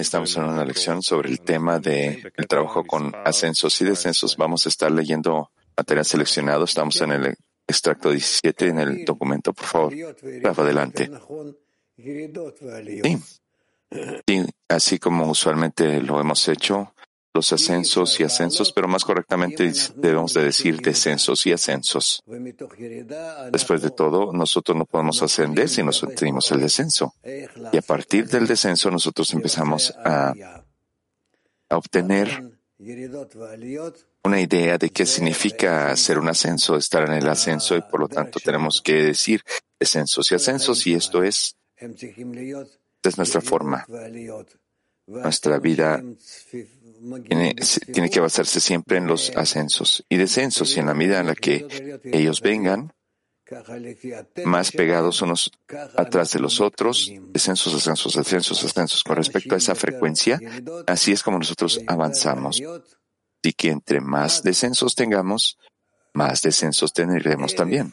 estamos en una lección sobre el tema del trabajo con ascensos y descensos. Vamos a estar leyendo material seleccionado. Estamos en el extracto 17 en el documento. Por favor, Rafa, adelante. Sí, así como usualmente lo hemos hecho, los ascensos y ascensos, pero más correctamente debemos de decir descensos y ascensos. Después de todo, nosotros no podemos ascender si no tenemos el descenso. Y a partir del descenso, nosotros empezamos a, a obtener una idea de qué significa hacer un ascenso, estar en el ascenso, y por lo tanto tenemos que decir descensos y ascensos, y esto es, es nuestra forma. Nuestra vida tiene, tiene, que basarse siempre en los ascensos y descensos, y en la medida en la que ellos vengan, más pegados unos atrás de los otros, descensos, ascensos, ascensos, ascensos. Con respecto a esa frecuencia, así es como nosotros avanzamos. Y que entre más descensos tengamos, más descensos tendremos también.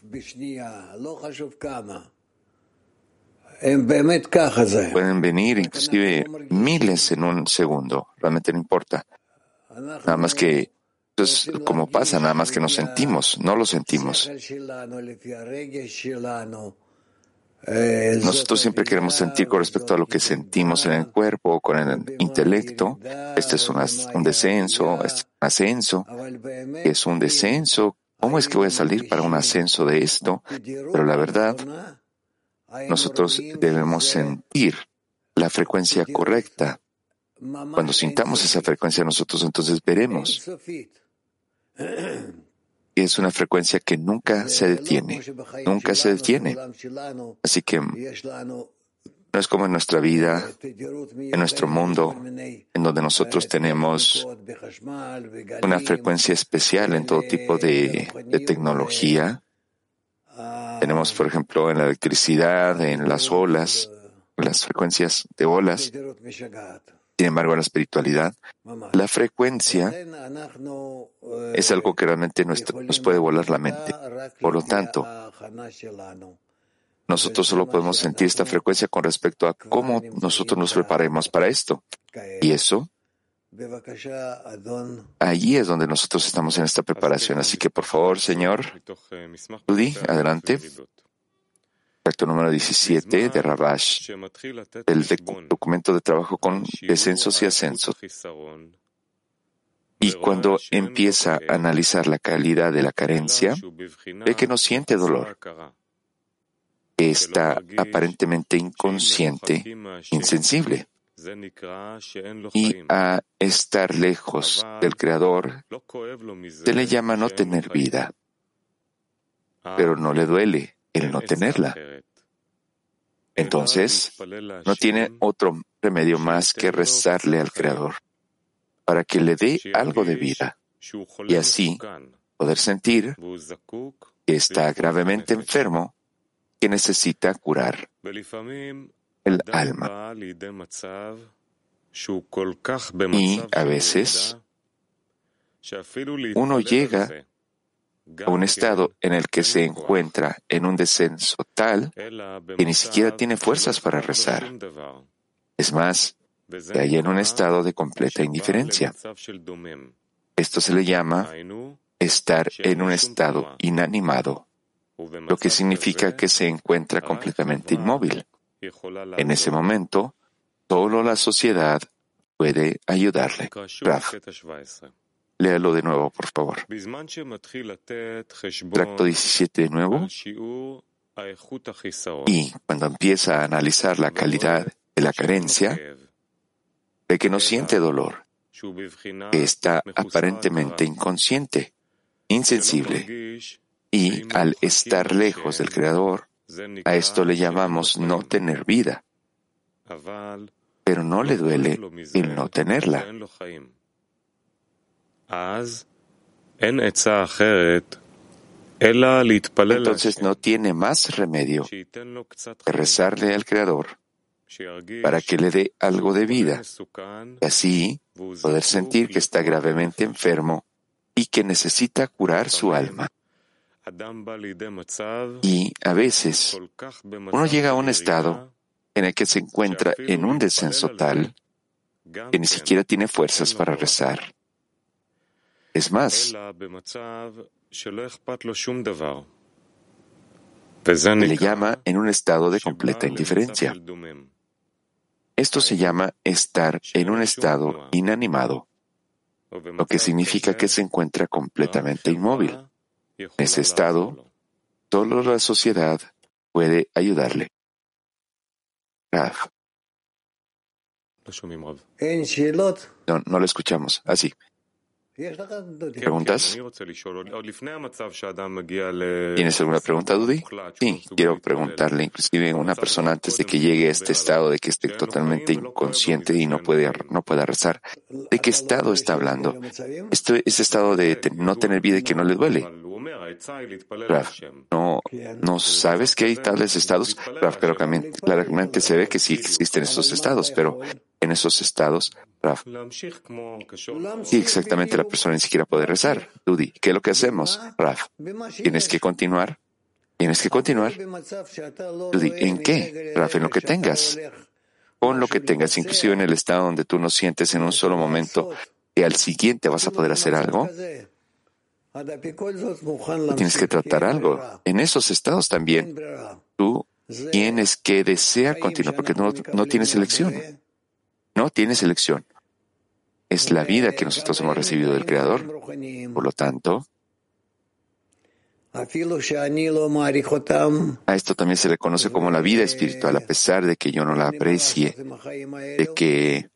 Pueden venir inclusive miles en un segundo, realmente no importa. Nada más que es como pasa, nada más que nos sentimos, no lo sentimos. Nosotros siempre queremos sentir con respecto a lo que sentimos en el cuerpo, con el intelecto. Este es un, descenso, este es un ascenso. Es un descenso. ¿Cómo es que voy a salir para un ascenso de esto? Pero la verdad, nosotros debemos sentir la frecuencia correcta. Cuando sintamos esa frecuencia nosotros entonces veremos. Es una frecuencia que nunca se detiene, nunca se detiene. Así que no es como en nuestra vida, en nuestro mundo, en donde nosotros tenemos una frecuencia especial en todo tipo de, de tecnología, tenemos, por ejemplo, en la electricidad, en las olas, las frecuencias de olas. Sin embargo, en la espiritualidad, la frecuencia es algo que realmente nos puede volar la mente. Por lo tanto, nosotros solo podemos sentir esta frecuencia con respecto a cómo nosotros nos preparemos para esto. Y eso Allí es donde nosotros estamos en esta preparación. Así que, por favor, señor, Rudy, adelante. Acto número 17 de Rabash, el documento de trabajo con descensos y ascensos. Y cuando empieza a analizar la calidad de la carencia, ve que no siente dolor, está aparentemente inconsciente, insensible y a estar lejos del Creador se le llama no tener vida, pero no le duele el no tenerla. Entonces, no tiene otro remedio más que rezarle al Creador para que le dé algo de vida y así poder sentir que está gravemente enfermo que necesita curar el alma. Y a veces uno llega a un estado en el que se encuentra en un descenso tal que ni siquiera tiene fuerzas para rezar. Es más, hay en un estado de completa indiferencia. Esto se le llama estar en un estado inanimado, lo que significa que se encuentra completamente inmóvil. En ese momento, solo la sociedad puede ayudarle. Raf, léalo de nuevo, por favor. Tracto 17 de nuevo. Y cuando empieza a analizar la calidad de la carencia, ve que no siente dolor, que está aparentemente inconsciente, insensible, y al estar lejos del Creador, a esto le llamamos no tener vida, pero no le duele el no tenerla. Entonces no tiene más remedio que rezarle al Creador para que le dé algo de vida y así poder sentir que está gravemente enfermo y que necesita curar su alma. Y a veces uno llega a un estado en el que se encuentra en un descenso tal que ni siquiera tiene fuerzas para rezar. Es más, le llama en un estado de completa indiferencia. Esto se llama estar en un estado inanimado, lo que significa que se encuentra completamente inmóvil. En ese estado, solo la sociedad puede ayudarle. No, no lo escuchamos. Así. ¿Preguntas? ¿Tienes alguna pregunta, Dudi? Sí, quiero preguntarle, inclusive a una persona antes de que llegue a este estado de que esté totalmente inconsciente y no puede, no pueda rezar. ¿De qué estado está hablando? Este, ese estado de no tener vida y que no le duele. no, no sabes que hay tales estados. pero claramente se ve que sí existen esos estados, pero en esos estados Sí, exactamente, la persona ni siquiera puede rezar. Dudi, ¿qué es lo que hacemos? Raf, tienes que continuar. Tienes que continuar. Dudi, ¿en qué? Raf, en lo que tengas. Con lo que tengas, inclusive en el estado donde tú no sientes en un solo momento que al siguiente vas a poder hacer algo. tienes que tratar algo. En esos estados también, tú tienes que desear continuar porque no, no tienes elección. No tienes elección es la vida que nosotros hemos recibido del Creador. Por lo tanto, a esto también se le conoce como la vida espiritual, a pesar de que yo no la aprecie, de que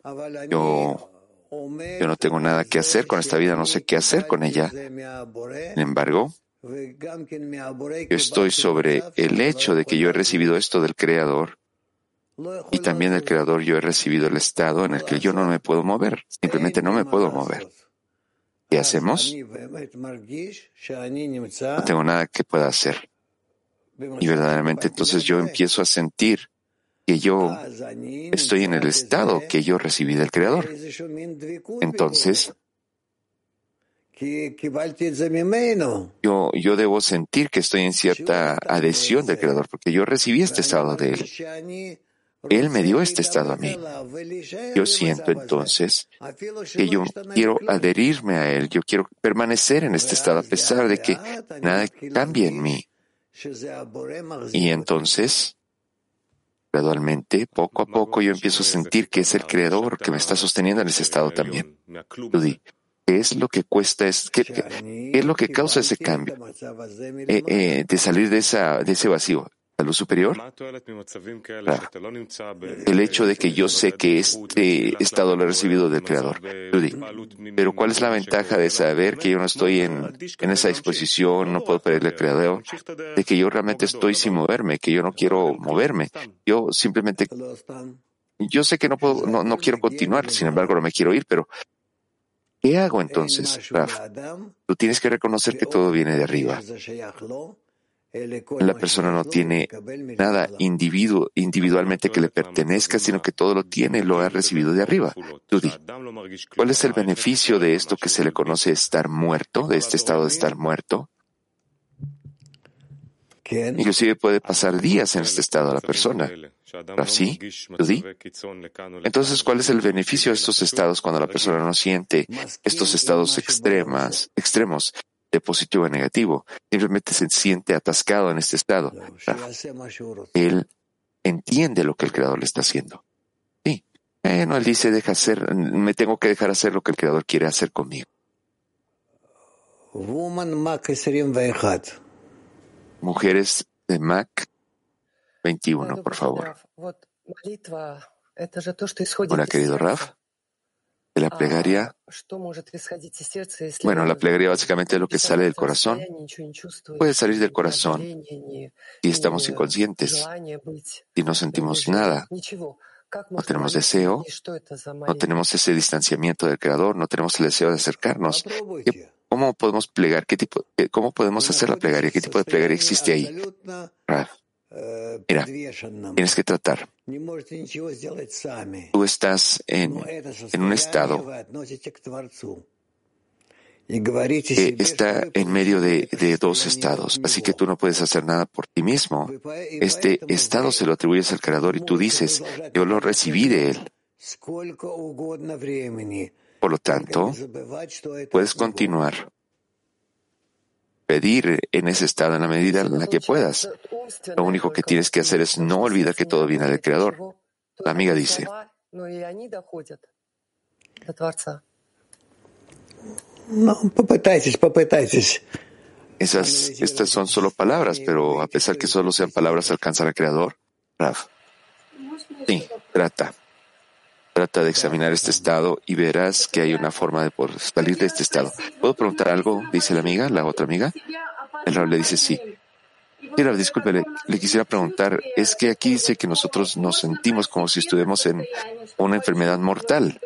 yo, yo no tengo nada que hacer con esta vida, no sé qué hacer con ella. Sin embargo, yo estoy sobre el hecho de que yo he recibido esto del Creador y también del Creador yo he recibido el estado en el que yo no me puedo mover, simplemente no me puedo mover. ¿Qué hacemos? No tengo nada que pueda hacer. Y verdaderamente entonces yo empiezo a sentir que yo estoy en el estado que yo recibí del Creador. Entonces, yo, yo debo sentir que estoy en cierta adhesión del Creador, porque yo recibí este estado de Él. Él me dio este estado a mí. Yo siento entonces que yo quiero adherirme a Él, yo quiero permanecer en este estado a pesar de que nada cambie en mí. Y entonces, gradualmente, poco a poco, yo empiezo a sentir que es el Creador que me está sosteniendo en ese estado también. ¿qué es lo que cuesta, es, qué, es lo que causa ese cambio eh, eh, de salir de ese vacío? La luz superior? El hecho de que yo sé que este estado lo he recibido del Creador. Pero ¿cuál es la ventaja de saber que yo no estoy en, en esa disposición, no puedo pedirle al Creador, de que yo realmente estoy sin moverme, que yo no quiero moverme? Yo simplemente, yo sé que no puedo, no, no quiero continuar, sin embargo no me quiero ir, pero ¿qué hago entonces, Raf? Tú tienes que reconocer que todo viene de arriba. La persona no tiene nada individualmente que le pertenezca, sino que todo lo tiene y lo ha recibido de arriba. Tudi, ¿cuál es el beneficio de esto que se le conoce estar muerto, de este estado de estar muerto? Inclusive puede pasar días en este estado la persona. ¿Sí? ¿Tudi? Entonces, ¿cuál es el beneficio de estos estados cuando la persona no siente estos estados extremas, extremos de positivo a negativo, simplemente se siente atascado en este estado. Él entiende lo que el Creador le está haciendo. Sí. Bueno, él dice, deja hacer, me tengo que dejar hacer lo que el Creador quiere hacer conmigo. Mujeres de Mac 21, por favor. Hola, querido Raf de la plegaria. Bueno, la plegaria básicamente es lo que sale del corazón. Puede salir del corazón si estamos inconscientes, y no sentimos nada, no tenemos deseo, no tenemos ese distanciamiento del Creador, no tenemos el deseo de acercarnos. ¿Cómo podemos plegar? ¿Qué tipo, ¿Cómo podemos hacer la plegaria? ¿Qué tipo de plegaria existe ahí? Mira, tienes que tratar. Tú estás en, en un estado que está en medio de, de, dos estados, así que tú no puedes hacer nada por ti mismo. Este estado se lo atribuyes al Creador y tú dices, yo lo recibí de Él. Por lo tanto, puedes continuar, pedir en ese estado en la medida en la que puedas. Lo único que tienes que hacer es no olvidar que todo viene del Creador. La amiga dice. Esas, estas son solo palabras, pero a pesar que solo sean palabras, alcanzar al Creador. Raf. Sí, trata. Trata de examinar este estado y verás que hay una forma de salir de este estado. ¿Puedo preguntar algo? Dice la amiga, la otra amiga. El Raf le dice sí. Mira, disculpe, le, le, quisiera preguntar, es que aquí dice que nosotros nos sentimos como si estuviéramos en una enfermedad mortal.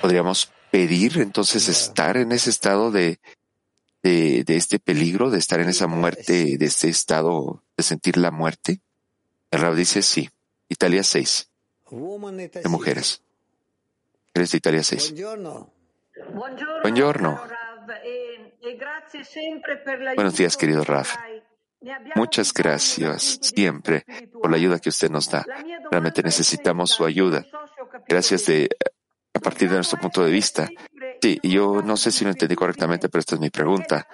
Podríamos pedir entonces estar en ese estado de, de, de, este peligro, de estar en esa muerte, de este estado de sentir la muerte. El Rab dice sí. Italia 6. De mujeres. Eres de Italia 6. Buongiorno. Buenos días, querido Raf. Muchas gracias siempre por la ayuda que usted nos da. Realmente necesitamos su ayuda. Gracias de, a partir de nuestro punto de vista. Sí, yo no sé si lo entendí correctamente, pero esta es mi pregunta.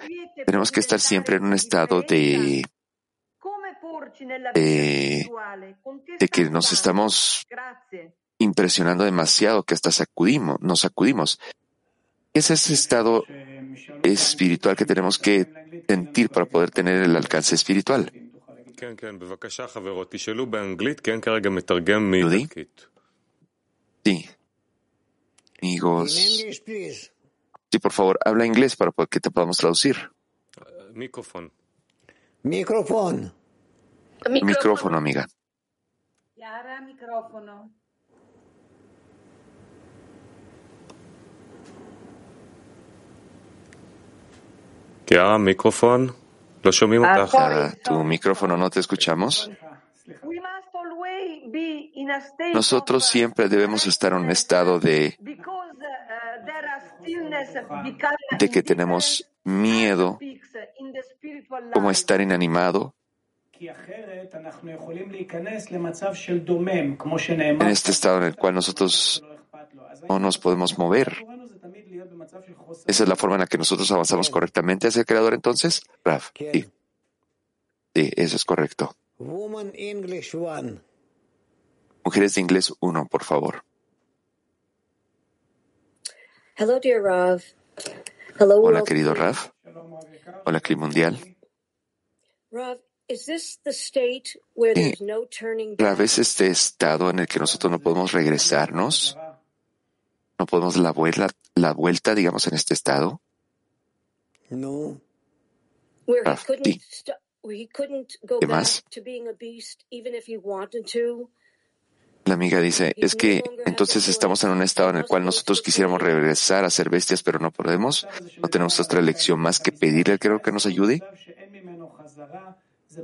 Tenemos que estar siempre en un estado de, de, de que nos estamos impresionando demasiado, que hasta sacudimos, nos sacudimos. Es ese estado espiritual que tenemos que sentir para poder tener el alcance espiritual. Judy? Sí. Amigos. Sí, por favor, habla inglés para que te podamos traducir. Micrófono. Micrófono. Micrófono, amiga. micrófono. Chiara, micrófono. Lo Chiara, tu micrófono no te escuchamos. Nosotros siempre debemos estar en un estado de, de que tenemos miedo, como estar inanimado. En este estado en el cual nosotros no nos podemos mover. Esa es la forma en la que nosotros avanzamos correctamente hacia el Creador, entonces, Raf. Sí. Sí, eso es correcto. Mujeres de inglés uno, por favor. Hello, dear Rav. Hello, Hola, querido Rav. Hola, Clip Mundial. Rav, is this the state where Sí. there's no turning back? Rav, ¿es este estado en el que nosotros no podemos regresarnos? ¿No podemos la vuelta, la vuelta, digamos, en este estado? No. Go ¿Qué más? to being a beast even if he wanted to? La amiga dice, es que entonces estamos en un estado en el cual nosotros quisiéramos regresar a ser bestias, pero no podemos. No tenemos otra elección más que pedirle al Creador que nos ayude. זה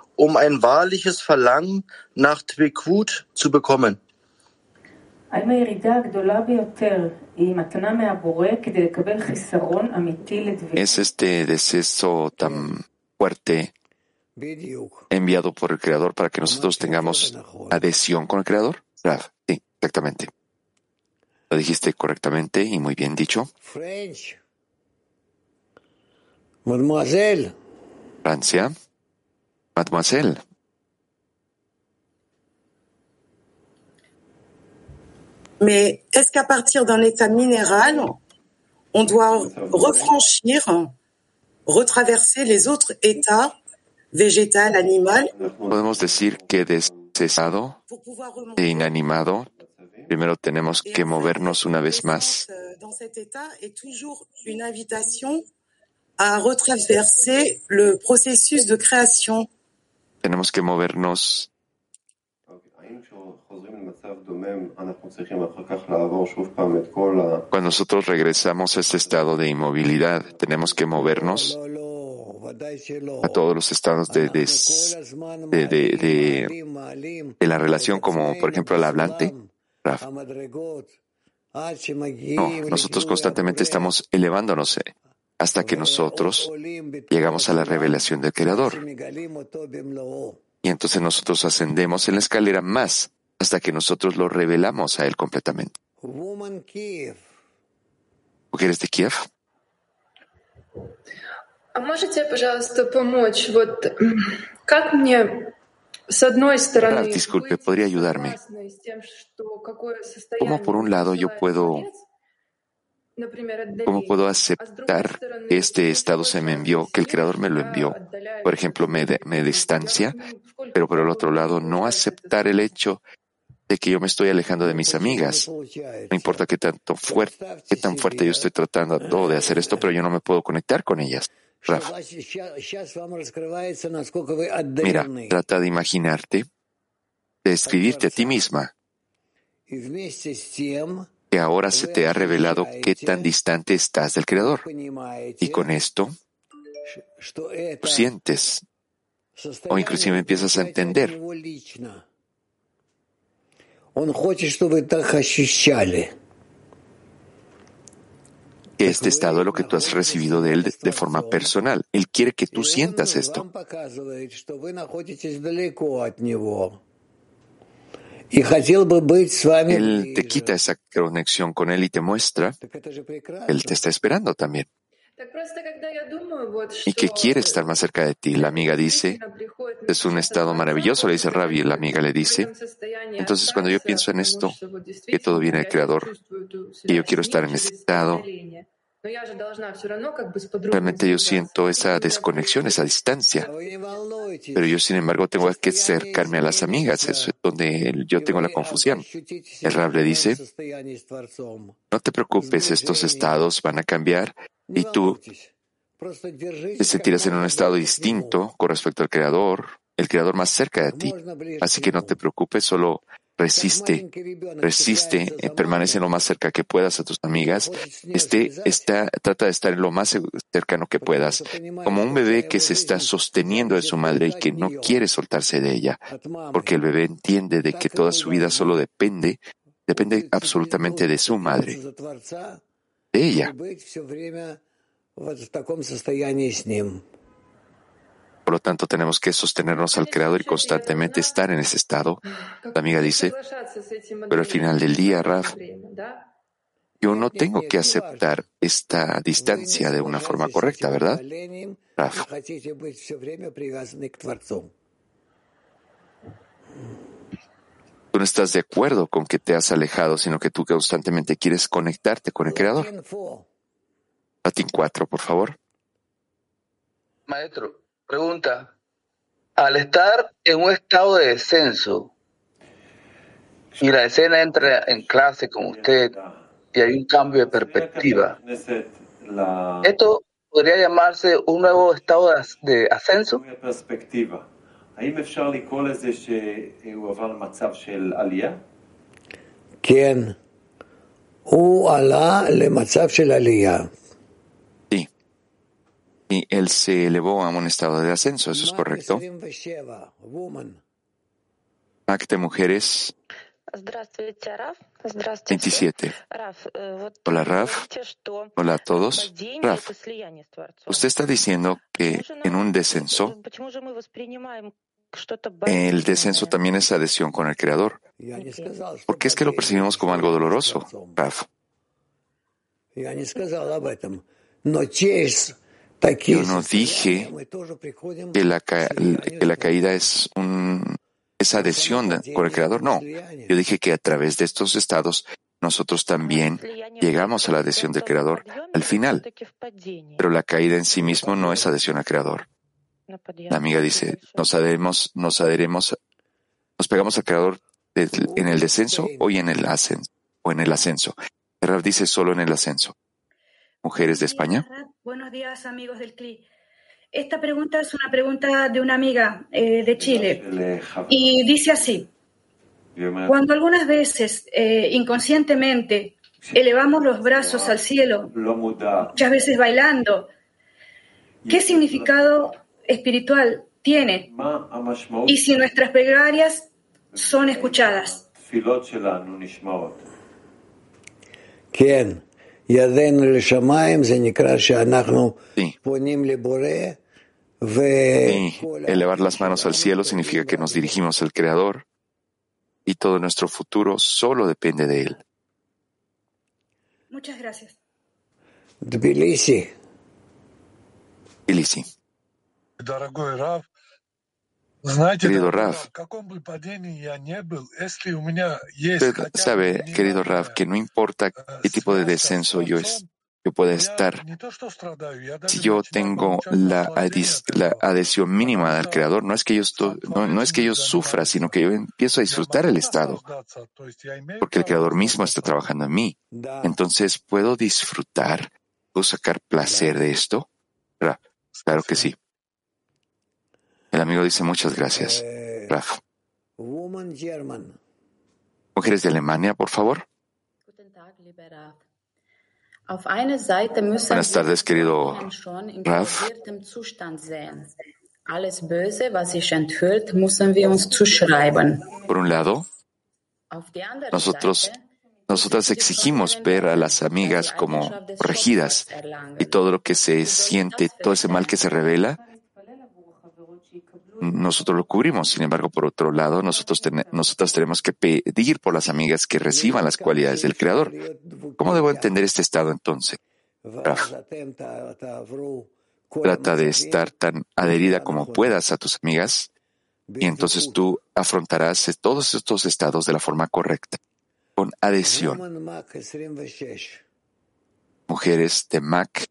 um ein wahrliches Verlangen nach Dweekut zu bekommen. Es este deceso tan fuerte enviado por el Creador para que nosotros tengamos adhesión con el Creador. Sí, exactamente. Lo dijiste correctamente y muy bien dicho. Francia. Mademoiselle? Mais est-ce qu'à partir d'un état minéral, on doit refranchir, retraverser les autres états végétal, animal. Podemos decir que de ese estado de inanimado, primero tenemos que movernos una vez más. Dans cet état est toujours une invitation à retraverser le processus de création. Tenemos que movernos Cuando nosotros regresamos a este estado de inmovilidad, tenemos que movernos a todos los estados de, de, de, de, la relación, como por ejemplo el hablante. No, nosotros constantemente estamos elevándonos eh, hasta que nosotros llegamos a la revelación del Creador. Y entonces nosotros ascendemos en la escalera más hasta que nosotros lo revelamos a Él completamente. ¿Mujeres de Kiev? А можете, пожалуйста, помочь? Вот как мне, с одной стороны, disculpe, ¿podría ayudarme? ¿Cómo por un lado yo puedo ¿Cómo puedo aceptar este estado se me envió, que el Creador me lo envió? Por ejemplo, me, me distancia, pero por el otro lado, no aceptar el hecho de que yo me estoy alejando de mis amigas. No importa qué, tanto fuerte, qué tan fuerte yo estoy tratando de hacer esto, pero yo no me puedo conectar con ellas. Raf. Mira, trata de imaginarte, de escribirte a ti misma, que ahora se te ha revelado qué tan distante estás del Creador. Y con esto, tú sientes, o inclusive empiezas a entender este estado es lo que tú has recibido de él de, forma personal. Él quiere que tú sientas esto. Él te quita esa conexión con él y te muestra, él te está esperando también. Y que quiere estar más cerca de ti. La amiga dice, es un estado maravilloso, le dice Ravi, la amiga le dice. Entonces cuando yo pienso en esto, que todo viene del Creador, y yo quiero estar en ese estado, Realmente yo siento esa desconexión, esa distancia. Pero yo, sin embargo, tengo que acercarme a las amigas. Eso es donde yo tengo la confusión. El Rab le dice, no te preocupes, estos estados van a cambiar y tú te sentirás en un estado distinto con respecto al Creador, el Creador más cerca de ti. Así que no te preocupes, solo resiste, resiste, eh, permanece lo más cerca que puedas a tus amigas, este, está, trata de estar lo más cercano que puedas, como un bebé que se está sosteniendo de su madre y que no quiere soltarse de ella, porque el bebé entiende de que toda su vida solo depende, depende absolutamente de su madre, de ella. Por lo tanto, tenemos que sostenernos al Creador y constantemente estar en ese estado. La amiga dice, pero al final del día, Raf, yo no tengo que aceptar esta distancia de una forma correcta, ¿verdad? Raf. Tú no estás de acuerdo con que te has alejado, sino que tú constantemente quieres conectarte con el Creador. Latín 4, por favor. Maestro, Pregunta. Al estar en un estado de descenso y la escena entra en clase con usted y hay un cambio de perspectiva, ¿esto podría llamarse un nuevo estado de ascenso? כן, הוא עלה למצב של עלייה. y él se elevó a un estado de ascenso, ¿eso es correcto? Acte Mujeres 27. Hola Raf. Hola a todos. Raf, usted está diciendo que en un descenso, el descenso también es adhesión con el Creador. ¿Por qué es que lo percibimos como algo doloroso, Raf? Yo no dije que la, que la caída es un, adhesión con el Creador. No, yo dije que a través de estos estados nosotros también llegamos a la adhesión del Creador al final. Pero la caída en sí mismo no es adhesión al Creador. La amiga dice, nos adheremos, nos adheremos, nos pegamos al creador en el descenso o en el ascenso, o en el ascenso. Dice solo en el ascenso. Mujeres de España. Buenos días, amigos del CLI. Esta pregunta es una pregunta de una amiga eh, de Chile y dice así. Cuando algunas veces eh, inconscientemente elevamos los brazos al cielo, muchas veces bailando, ¿qué significado espiritual tiene? Y si nuestras plegarias son escuchadas. כן, Sí. Y elevar las manos al cielo significa que nos dirigimos al Creador y todo nuestro futuro solo depende de Él. Muchas gracias. Tbilisi. Tbilisi. Дорогой Querido Raf, usted sabe, querido Raf, que no importa qué tipo de descenso yo, es, yo pueda estar, si yo tengo la, adhesión mínima al Creador, no es, que yo no es que yo sufra, sino que yo empiezo a disfrutar el estado, porque el Creador mismo está trabajando en mí. Entonces, ¿puedo disfrutar? ¿Puedo sacar placer de esto? Raf, claro que sí. El amigo dice muchas gracias. Eh, Raf. Mujeres de Alemania, por favor. Buenas tardes, querido Raf. Por un lado, nosotros, nosotras exigimos ver a las amigas como corregidas y todo lo que se siente, todo ese mal que se revela, nosotros lo cubrimos. Sin embargo, por otro lado, nosotros nosotras tenemos que pedir por las amigas que reciban las cualidades del Creador. ¿Cómo debo entender este estado entonces? Trata de estar tan adherida como puedas a tus amigas y entonces tú afrontarás todos estos estados de la forma correcta, con adhesión. Mujeres de Mac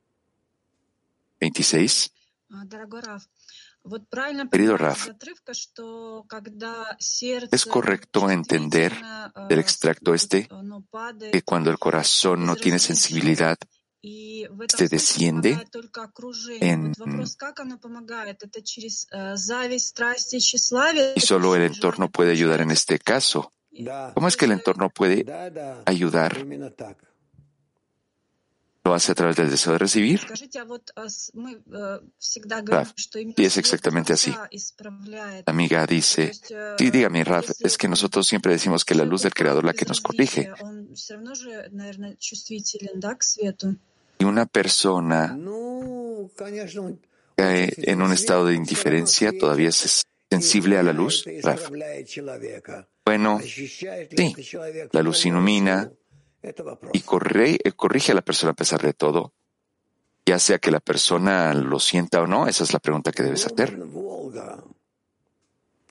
26. Querido Raf, es correcto entender del extracto este que cuando el corazón no tiene sensibilidad, se desciende en... Y solo el entorno puede ayudar en este caso. ¿Cómo es que el entorno puede ayudar? lo hace a través del deseo de recibir. Y es exactamente así. Amiga dice, sí, dígame, Raf, es que nosotros siempre decimos que la luz del Creador la que nos corrige. Y una persona cae en un estado de indiferencia todavía es sensible a la luz, Raf. Bueno, sí, la luz ilumina, y eh, corrige a la persona a pesar de todo, ya sea que la persona lo sienta o no, esa es la pregunta que debes hacer.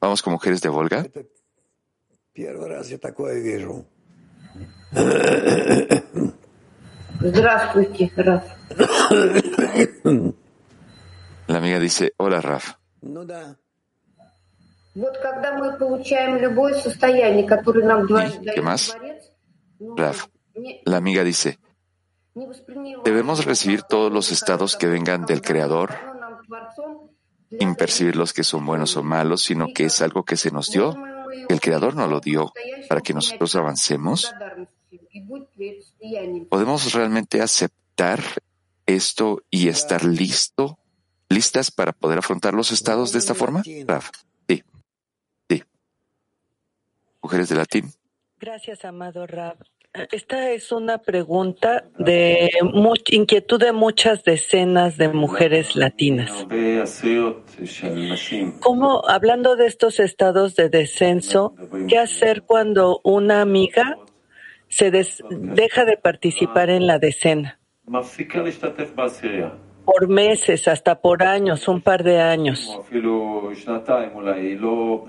Vamos con mujeres de Volga. La amiga dice, hola Raf. ¿Qué más? Raf. La amiga dice, ¿debemos recibir todos los estados que vengan del Creador sin percibir los que son buenos o malos, sino que es algo que se nos dio? El Creador nos lo dio para que nosotros avancemos. ¿Podemos realmente aceptar esto y estar listo, listas para poder afrontar los estados de esta forma? Sí. Sí. Mujeres de latín. Gracias, amado Rab. Esta es una pregunta de inquietud de muchas decenas de mujeres latinas. ¿Cómo, hablando de estos estados de descenso, qué hacer cuando una amiga se des- deja de participar en la decena? Por meses, hasta por años, un par de años.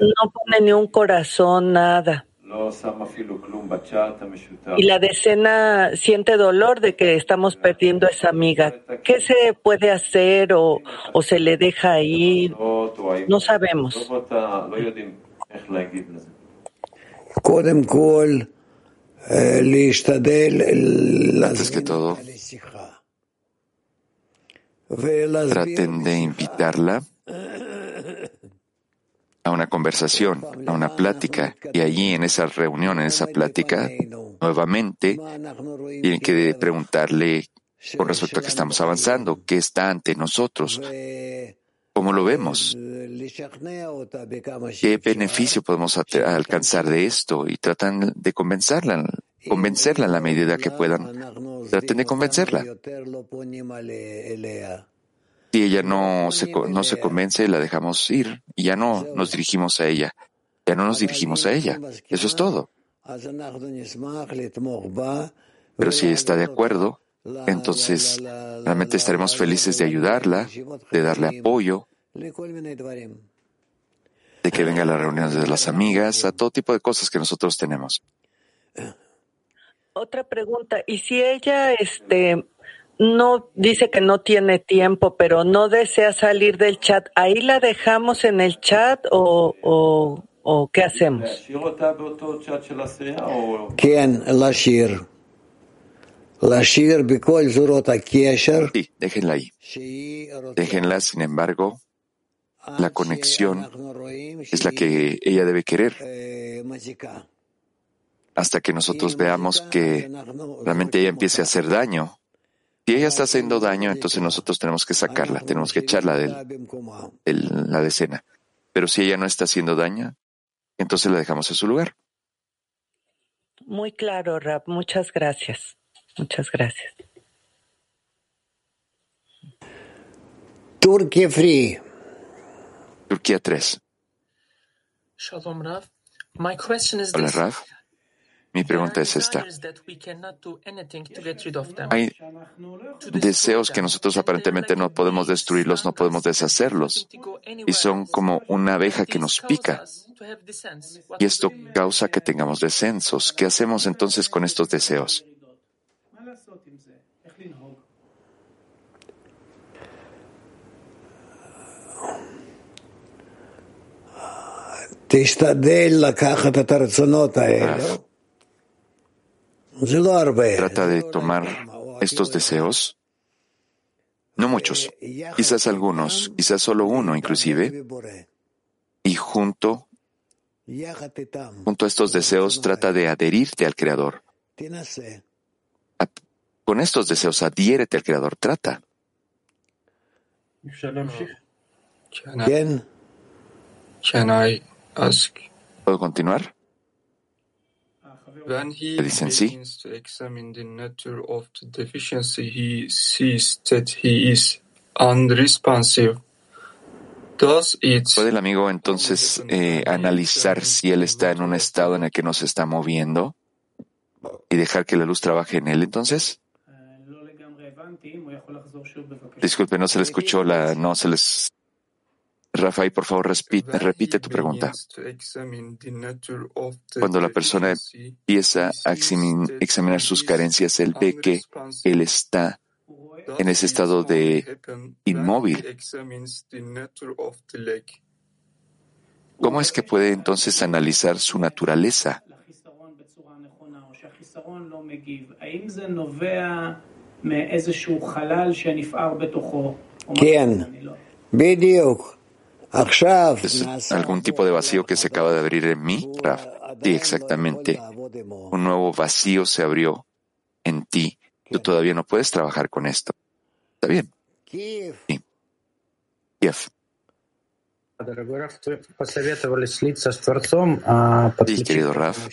No pone ni un corazón, nada. Y la decena siente dolor de que estamos perdiendo a esa amiga. ¿Qué se puede hacer o, o se le deja ir? No sabemos. Antes que todo, traten de invitarla a una conversación, a una plática, y allí en esa reunión, en esa plática, nuevamente tienen que preguntarle con respecto a que estamos avanzando, qué está ante nosotros, cómo lo vemos, qué beneficio podemos alcanzar de esto y tratan de convencerla, convencerla en la medida que puedan. Traten de convencerla. Si ella no se, no se convence, la dejamos ir y ya no nos dirigimos a ella. Ya no nos dirigimos a ella. Eso es todo. Pero si está de acuerdo, entonces realmente estaremos felices de ayudarla, de darle apoyo, de que venga a las reuniones de las amigas, a todo tipo de cosas que nosotros tenemos. Otra pregunta, ¿y si ella este no dice que no tiene tiempo, pero no desea salir del chat, ¿ahí la dejamos en el chat o, o, o qué hacemos? Sí, déjenla ahí. Déjenla, sin embargo, la conexión es la que ella debe querer. Hasta que nosotros veamos que realmente ella empiece a hacer daño si ella está haciendo daño, entonces nosotros tenemos que sacarla, tenemos que echarla de la decena. Pero si ella no está haciendo daño, entonces la dejamos en su lugar. Muy claro, Rap. Muchas gracias. Muchas gracias. Turquía Free. Turquía 3. Shalom, Rav. My question is Hola, Rav. Mi pregunta es esta. Hay deseos que nosotros aparentemente no podemos destruirlos, no podemos deshacerlos, y son como una abeja que nos pica. Y esto causa que tengamos descensos. ¿Qué hacemos entonces con estos deseos? Trata de tomar estos deseos, no muchos, quizás algunos, quizás solo uno inclusive, y junto, junto a estos deseos trata de adherirte al Creador. Con estos deseos adhiérete al Creador, trata. ¿Puedo continuar? When he dicen sí. begins to examine the nature of the deficiency, he sees that he is unresponsive. Does it ¿Puede el amigo entonces eh, analizar si él está en un estado en el que no se está moviendo y dejar que la luz trabaje en él entonces? Disculpe, no se le escuchó la, no se les Rafael, por favor, repite, repite tu pregunta. Cuando la persona empieza a examinar sus carencias, él ve que él está en ese estado de inmóvil. ¿Cómo es que puede entonces analizar su naturaleza? ¿Quién? ¿Es algún tipo de vacío que se acaba de abrir en mí, Raf? Sí, exactamente. Un nuevo vacío se abrió en ti. Tú todavía no puedes trabajar con esto. ¿Está bien? Sí. Kiev. Sí, querido Raf.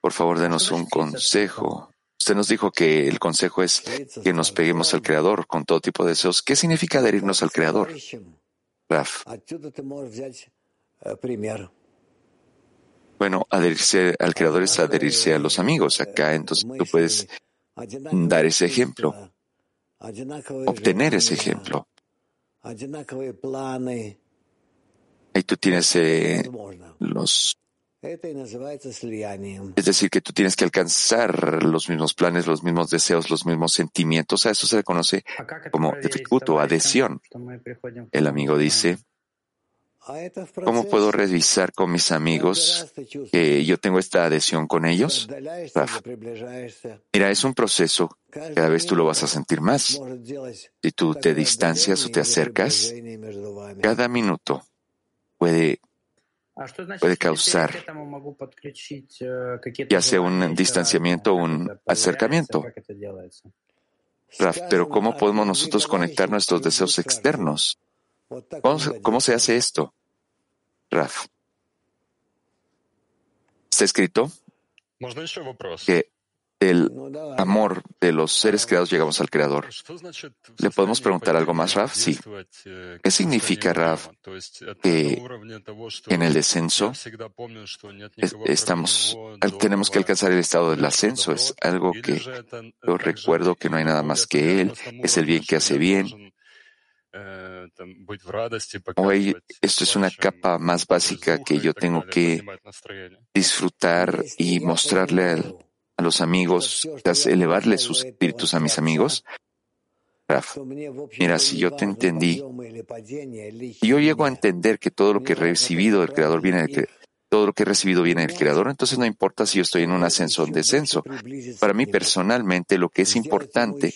Por favor, denos un consejo. Usted nos dijo que el consejo es que nos peguemos al Creador con todo tipo de deseos. ¿Qué significa adherirnos al Creador? Raf. Bueno, adherirse al Creador es adherirse a los amigos. Acá entonces tú puedes dar ese ejemplo, obtener ese ejemplo. Ahí tú tienes eh, los Es decir, que tú tienes que alcanzar los mismos planes, los mismos deseos, los mismos sentimientos. A eso se le conoce como o adhesión. El amigo dice, ¿cómo puedo revisar con mis amigos que yo tengo esta adhesión con ellos? Mira, es un proceso. Cada vez tú lo vas a sentir más. Si tú te distancias o te acercas, cada minuto puede puede causar ya sea un distanciamiento o un acercamiento. Raf, pero ¿cómo podemos nosotros conectar nuestros deseos externos? ¿Cómo, cómo se hace esto? Raf. Está escrito que el amor de los seres creados llegamos al Creador. ¿Le podemos preguntar algo más, Raf? Sí. ¿Qué significa, Raf, que en el descenso estamos, tenemos que alcanzar el estado del ascenso? Es algo que yo recuerdo que no hay nada más que Él, es el bien que hace bien. Hoy esto es una capa más básica que yo tengo que disfrutar y mostrarle al a los amigos, elevarle sus espíritus a mis amigos. Raf, mira, si yo te entendí, si yo llego a entender que todo lo que he recibido del Creador viene del todo lo que he recibido viene del Creador, entonces no importa si yo estoy en un ascenso o un descenso. Para mí personalmente lo que es importante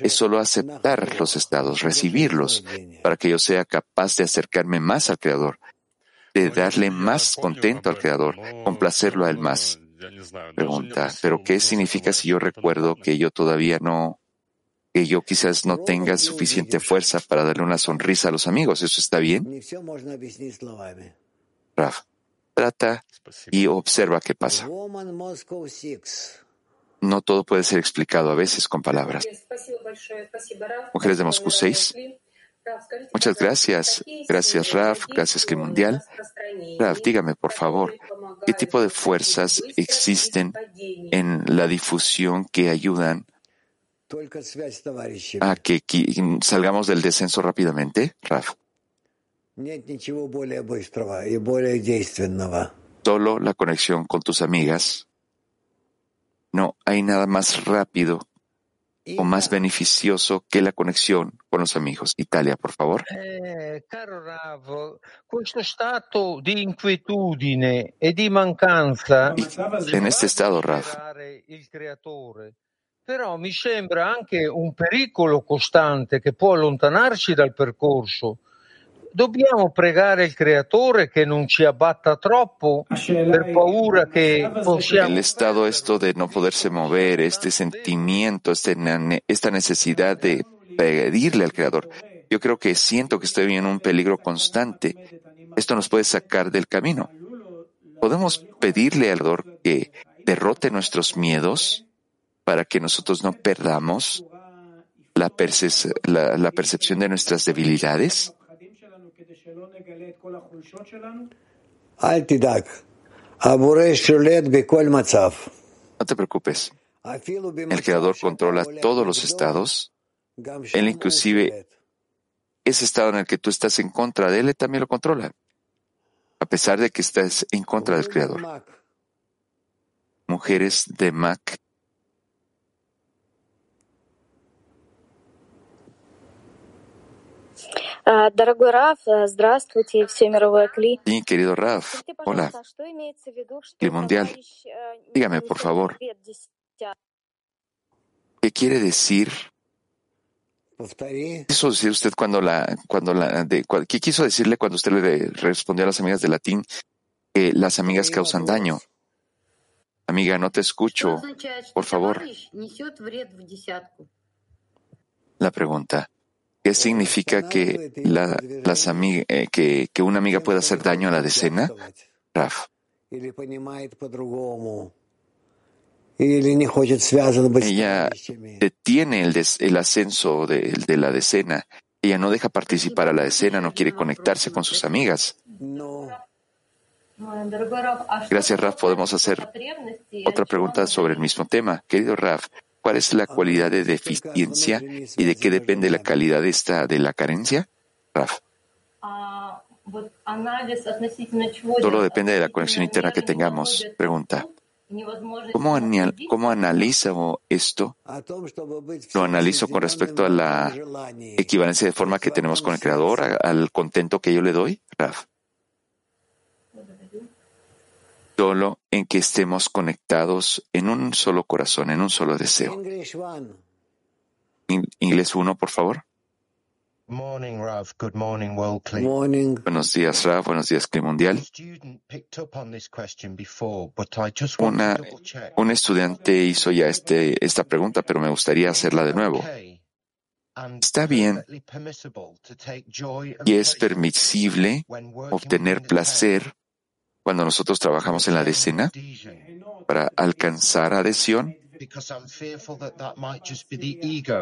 es solo aceptar los estados, recibirlos, para que yo sea capaz de acercarme más al Creador, de darle más contento al Creador, complacerlo a Él más. Pregunta, ¿pero qué significa si yo recuerdo que yo todavía no, que yo quizás no tenga suficiente fuerza para darle una sonrisa a los amigos? ¿Eso está bien? Raf, trata y observa qué pasa. No todo puede ser explicado a veces con palabras. Mujeres de Moscú 6. Muchas gracias. Gracias, Raf. Gracias, que Mundial. Raf, dígame, por favor, ¿qué tipo de fuerzas existen en la difusión que ayudan a que salgamos del descenso rápidamente, Raf? Solo la conexión con tus amigas. No hay nada más rápido o más beneficioso que la conexión con los amigos. Italia, por favor. Eh, caro Rav, questo stato di inquietudine e di mancanza en este estado, creatore, però mi sembra anche un pericolo costante che può allontanarci dal percorso. Dobbiamo pregare il creatore che non ci abbatta troppo per paura che possiamo... El estado esto de no poderse mover, este sentimiento, este, esta necesidad de pedirle al creador. Yo creo que siento que estoy en un peligro constante. Esto nos puede sacar del camino. ¿Podemos pedirle al creador que derrote nuestros miedos para que nosotros no perdamos la, la, la percepción de nuestras debilidades? No te preocupes. El Creador controla todos los estados. Él inclusive ese estado en el que tú estás en contra de Él, también lo controla. A pesar de que estás en contra del Creador. Mujeres de Mac Дорогой Раф, здравствуйте, все мировое Кли. Sí, querido Raf, hola. El mundial. Dígame, por favor, ¿qué quiere decir? ¿Qué quiso decir usted cuando la, cuando la, de, qué quiso decirle cuando usted le respondió a las amigas de latín que las amigas causan daño? Amiga, no te escucho. Por favor. La pregunta. ¿Qué significa que, eh, una amiga pueda hacer daño a la decena? Raf. Ella detiene el ascenso de, de, la decena. Ella no deja participar a la decena, no quiere conectarse con sus amigas. Gracias, Raf. Podemos hacer otra pregunta sobre el mismo tema. Querido Raf, ¿Cuál es la cualidad de deficiencia y de qué depende la calidad esta de la carencia? Raf. Solo depende de la conexión interna que tengamos. Pregunta. ¿Cómo, ¿Cómo, analizo esto? Lo analizo con respecto a la equivalencia de forma que tenemos con el Creador, al contento que yo le doy, Raf. Solo en que estemos conectados en un solo corazón, en un solo deseo. Inglés 1, por favor. Buenos días, Rav. Buenos días, Clima Mundial. Una, un estudiante hizo ya este, esta pregunta, pero me gustaría hacerla de nuevo. Está bien y es permisible obtener placer cuando nosotros trabajamos en la decena para alcanzar adhesión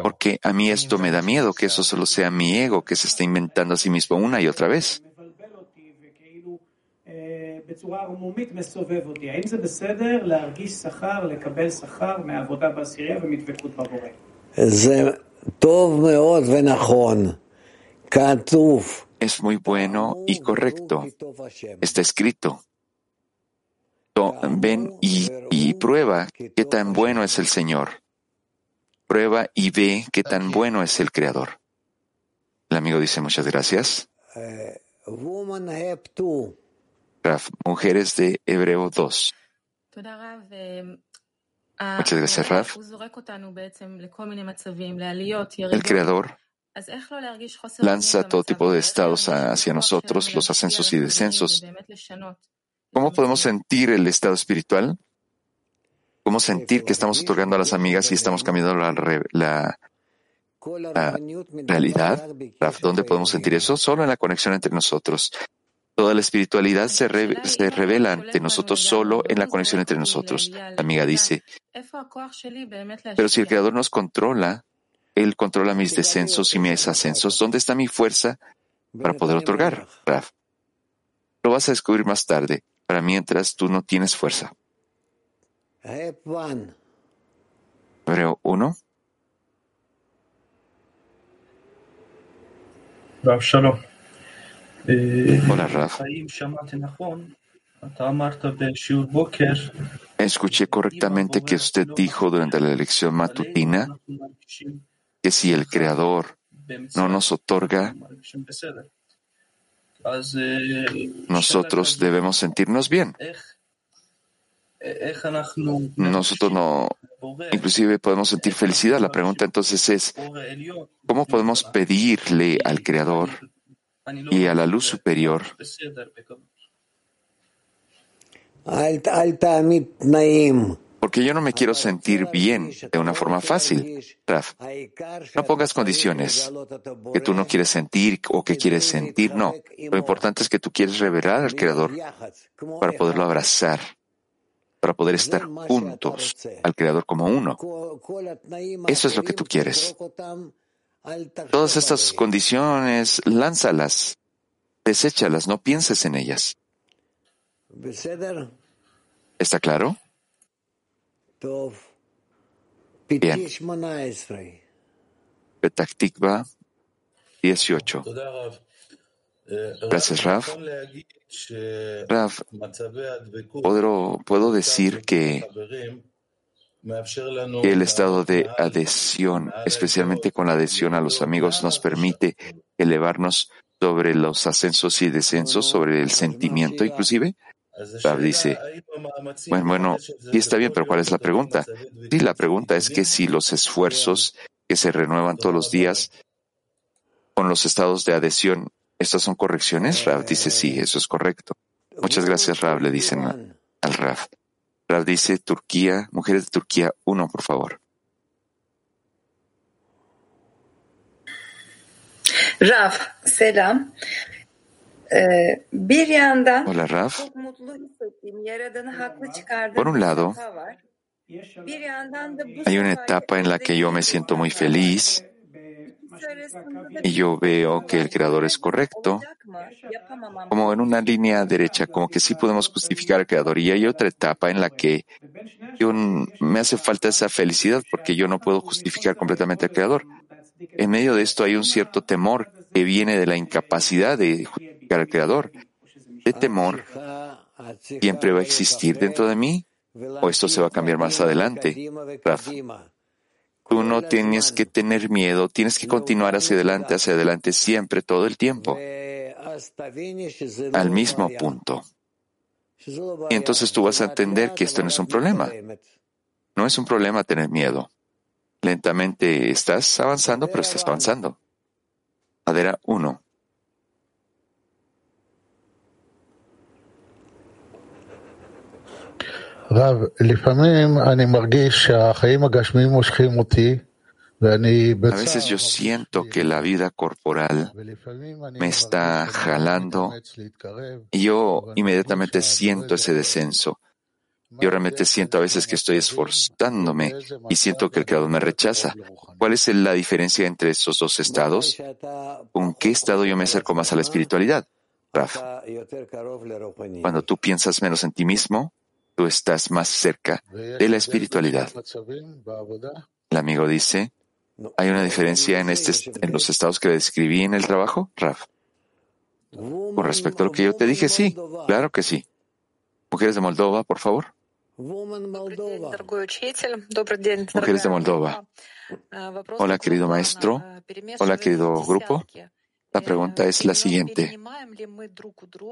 porque a mí esto me da miedo, que eso solo sea mi ego que se está inventando a sí mismo una y otra vez. Es muy bueno y correcto. Está escrito ven y, prueba qué tan bueno es el Señor. Prueba y ve qué tan bueno es el Creador. El amigo dice muchas gracias. Raf, mujeres de Hebreo 2. Muchas gracias, Raf. El Creador lanza todo tipo de estados hacia nosotros, los ascensos y descensos. ¿Cómo podemos sentir el estado espiritual? ¿Cómo sentir que estamos otorgando a las amigas y estamos cambiando la, realidad? ¿Dónde podemos sentir eso? Solo en la conexión entre nosotros. Toda la espiritualidad se, se, revela ante nosotros solo en la conexión entre nosotros. La amiga dice, pero si el Creador nos controla, Él controla mis descensos y mis ascensos, ¿dónde está mi fuerza para poder otorgar? Raf. Lo vas a descubrir más tarde para mientras tú no tienes fuerza. Hebreo 1. Hola, Raf. Escuché correctamente que usted dijo durante la lección matutina que si el Creador no nos otorga nosotros debemos sentirnos bien. Nosotros no, inclusive podemos sentir felicidad. La pregunta entonces es, ¿cómo podemos pedirle al Creador y a la luz superior porque yo no me quiero sentir bien de una forma fácil. Raf, no pongas condiciones que tú no quieres sentir o que quieres sentir. No. Lo importante es que tú quieres revelar al Creador para poderlo abrazar, para poder estar juntos al Creador como uno. Eso es lo que tú quieres. Todas estas condiciones, lánzalas, deséchalas, no pienses en ellas. ¿Está claro? Bien. Petaktikva 18. Gracias, Raf. Raf, ¿puedo, puedo decir que el estado de adhesión, especialmente con la adhesión a los amigos, nos permite elevarnos sobre los ascensos y descensos, sobre el sentimiento inclusive? Rab dice, bueno, bueno, y está bien, pero ¿cuál es la pregunta? Sí, la pregunta es que si los esfuerzos que se renuevan todos los días con los estados de adhesión, ¿estas son correcciones? Rab dice, sí, eso es correcto. Muchas gracias, Rab, le dicen al Rab. Rab dice, Turquía, mujeres de Turquía, uno, por favor. Rab, selam. Hola, Raf. Por un lado, hay una etapa en la que yo me siento muy feliz y yo veo que el creador es correcto, como en una línea derecha, como que sí podemos justificar al creador. Y hay otra etapa en la que yo, me hace falta esa felicidad porque yo no puedo justificar completamente al creador. En medio de esto hay un cierto temor que viene de la incapacidad de al Creador, ¿qué temor siempre va a existir dentro de mí? ¿O esto se va a cambiar más adelante? Raf, tú no tienes que tener miedo, tienes que continuar hacia adelante, hacia adelante siempre, todo el tiempo, al mismo punto. Y entonces tú vas a entender que esto no es un problema. No es un problema tener miedo. Lentamente estás avanzando, pero estás avanzando. Madera 1. A veces yo siento que la vida corporal me está jalando y yo inmediatamente siento ese descenso. Yo realmente siento a veces que estoy esforzándome y siento que el Creador me rechaza. ¿Cuál es la diferencia entre esos dos estados? ¿Con qué estado yo me acerco más a la espiritualidad? Raf, cuando tú piensas menos en ti mismo, tú estás más cerca de la espiritualidad. El amigo dice, ¿hay una diferencia en, este, en los estados que describí en el trabajo, Raf? Con respecto a lo que yo te dije, sí, claro que sí. Mujeres de Moldova, por favor. Mujeres de Moldova. Hola, querido maestro. Hola, querido grupo. La pregunta es la siguiente.